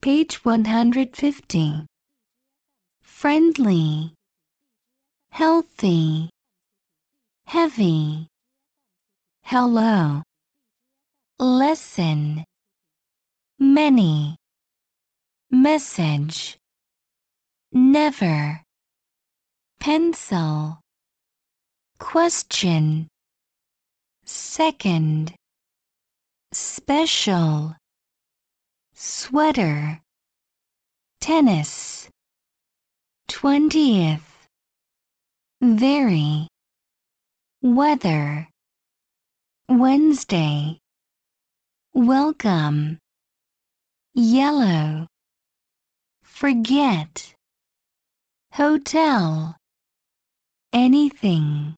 Page 150. Friendly, healthy, heavy. Hello. Lesson. Many. Message. Never. Pencil. Question. Second. Special. Sweater. Tennis. Twentieth. Very. Weather. Wednesday. Welcome. Yellow. Forget. Hotel. Anything.